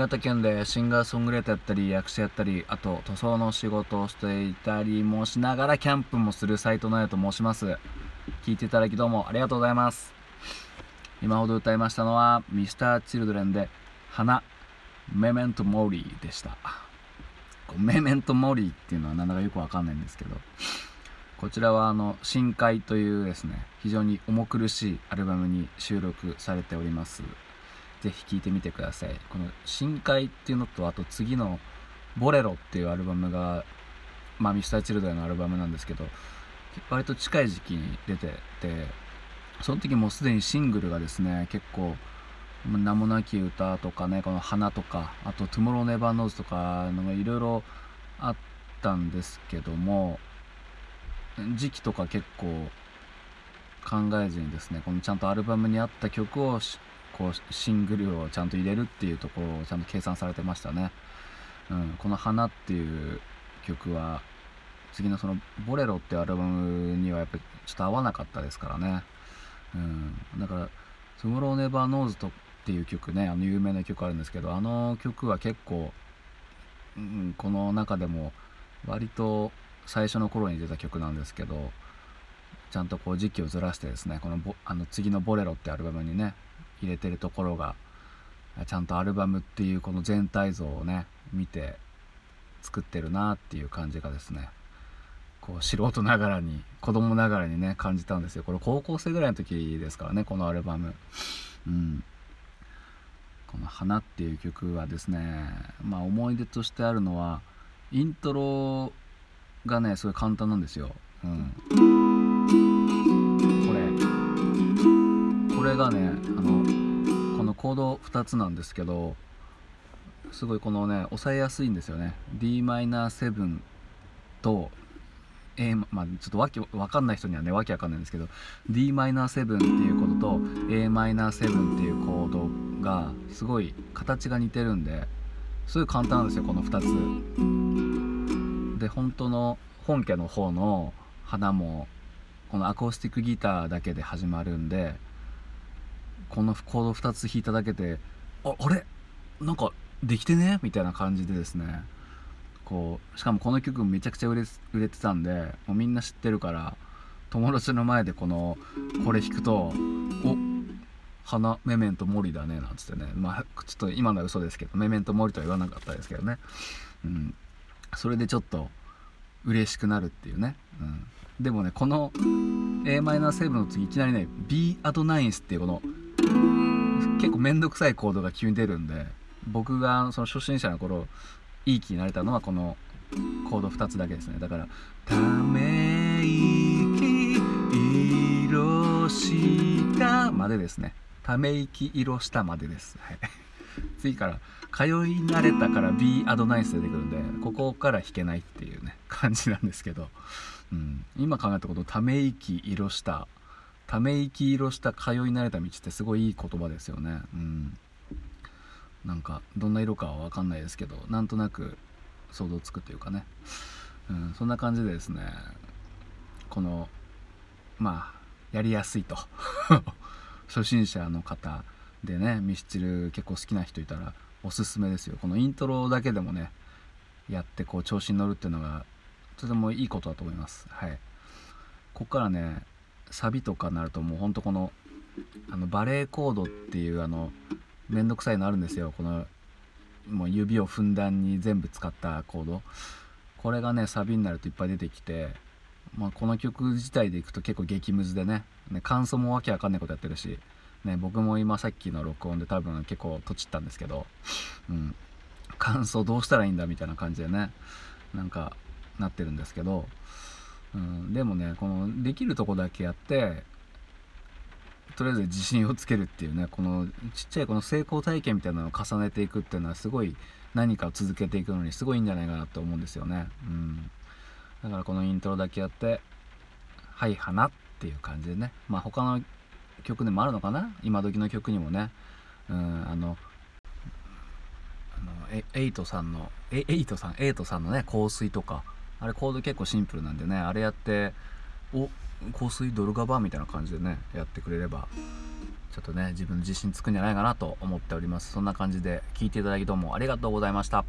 潟県でシンガーソングライターやったり役者やったりあと塗装の仕事をしていたりもしながらキャンプもする斉藤直也と申します。聞いていただきどうもありがとうございます。今ほど歌いましたのは Mr.Children で「花メメントモーリー」でした。メメントモーリーっていうのはなんだかよくわかんないんですけど。こちらはあの深海というですね非常に重苦しいアルバムに収録されております。ぜひ聴いてみてください。この深海っていうのとあと次のボレロっていうアルバムがまあ Mr.Children のアルバムなんですけど割と近い時期に出ててその時もうすでにシングルがですね結構名もなき歌とかねこの花とかあと Tomorrow never knows とかのがいろいろあったんですけども時期とか結構考えずにですねこのちゃんとアルバムに合った曲をこうシングルをちゃんと入れるっていうところをちゃんと計算されてましたね、うん、この「花」っていう曲は次のその「ボレロ」ってアルバムにはやっぱりちょっと合わなかったですからね、うん、だから「 Tomorrow never knows とっていう曲ねあの有名な曲あるんですけどあの曲は結構、うん、この中でも割と最初の頃に出た曲なんですけどちゃんとこう時期をずらしてですねこのあの次の「ボレロ」ってアルバムにね入れてるところがちゃんとアルバムっていうこの全体像をね見て作ってるなっていう感じがですねこう素人ながらに子供ながらにね感じたんですよ。これ高校生ぐらいの時ですからねこのアルバム。うん。この「花」っていう曲はですねまあ思い出としてあるのはイントロがねすごい簡単なんですよ、うん、これ。これがねコード2つなんですけどすごいこのね押さえやすいんですよね。Dm7 と A まあ、ちょっとわけわかんない人にはねわけわかんないんですけど Dm7 っていうことと Am7 っていうコードがすごい形が似てるんですごい簡単なんですよこの2つ。で本当の本家の方の花もこのアコースティックギターだけで始まるんでこのコード2つ弾いただけでああれ？なんかできてね？みたいな感じでですね。こうしかもこの曲めちゃくちゃ売れ売れてたんでもうみんな知ってるから友達の前でこのこれ弾くと「お花メメントモリだね」なんつってね。まあちょっと今のは嘘ですけどメメントモリとは言わなかったですけどね、うん、それでちょっと嬉しくなるっていうね、うん、でもねこの Am7 の次いきなりね B アドナインスっていうこの結構めんどくさいコードが急に出るんで僕がその初心者の頃いい気になれたのはこのコード2つだけですね。だから「ため息色した」までですね。ため息色したまでです、はい、次から通い慣れたから B アドナイス出てくるんでここから弾けないっていうね感じなんですけど、うん、今考えたことため息色したため息色した通い慣れた道ってすごいいい言葉ですよね。うん。なんかどんな色かは分かんないですけどなんとなく想像つくというかね、うん、そんな感じでですねこのまあやりやすいと。初心者の方でねミスチル結構好きな人いたらおすすめですよ。このイントロだけでもねやってこう調子に乗るっていうのがとてもいいことだと思います。はい。ここからねサビとかになるともうほんとこのあのバレーコードっていうあのめんどくさいのあるんですよ。このもう指をふんだんに全部使ったコード。これがねサビになるといっぱい出てきて、まあ、この曲自体でいくと結構激ムズでねね感想もわけわかんないことやってるし、ね、僕も今さっきの録音で多分結構とちったんですけど、うん、感想どうしたらいいんだみたいな感じでねなんかなってるんですけど、うん、でもねこのできるとこだけやってとりあえず自信をつけるっていうねこのちっちゃいこの成功体験みたいなのを重ねていくっていうのはすごい何かを続けていくのにすごいいいんじゃないかなと思うんですよね。うん、だからこのイントロだけやって「はい花」っていう感じでね。まあ他の曲でもあるのかな？今時の曲にもね、うん、あのあのエイトさんのエイトさんエイトさんのね香水とか。あれコード結構シンプルなんでねあれやってお香水ドルガバみたいな感じでねやってくれればちょっとね自分の自信つくんじゃないかなと思っております。そんな感じで聴いていただきどうもありがとうございました。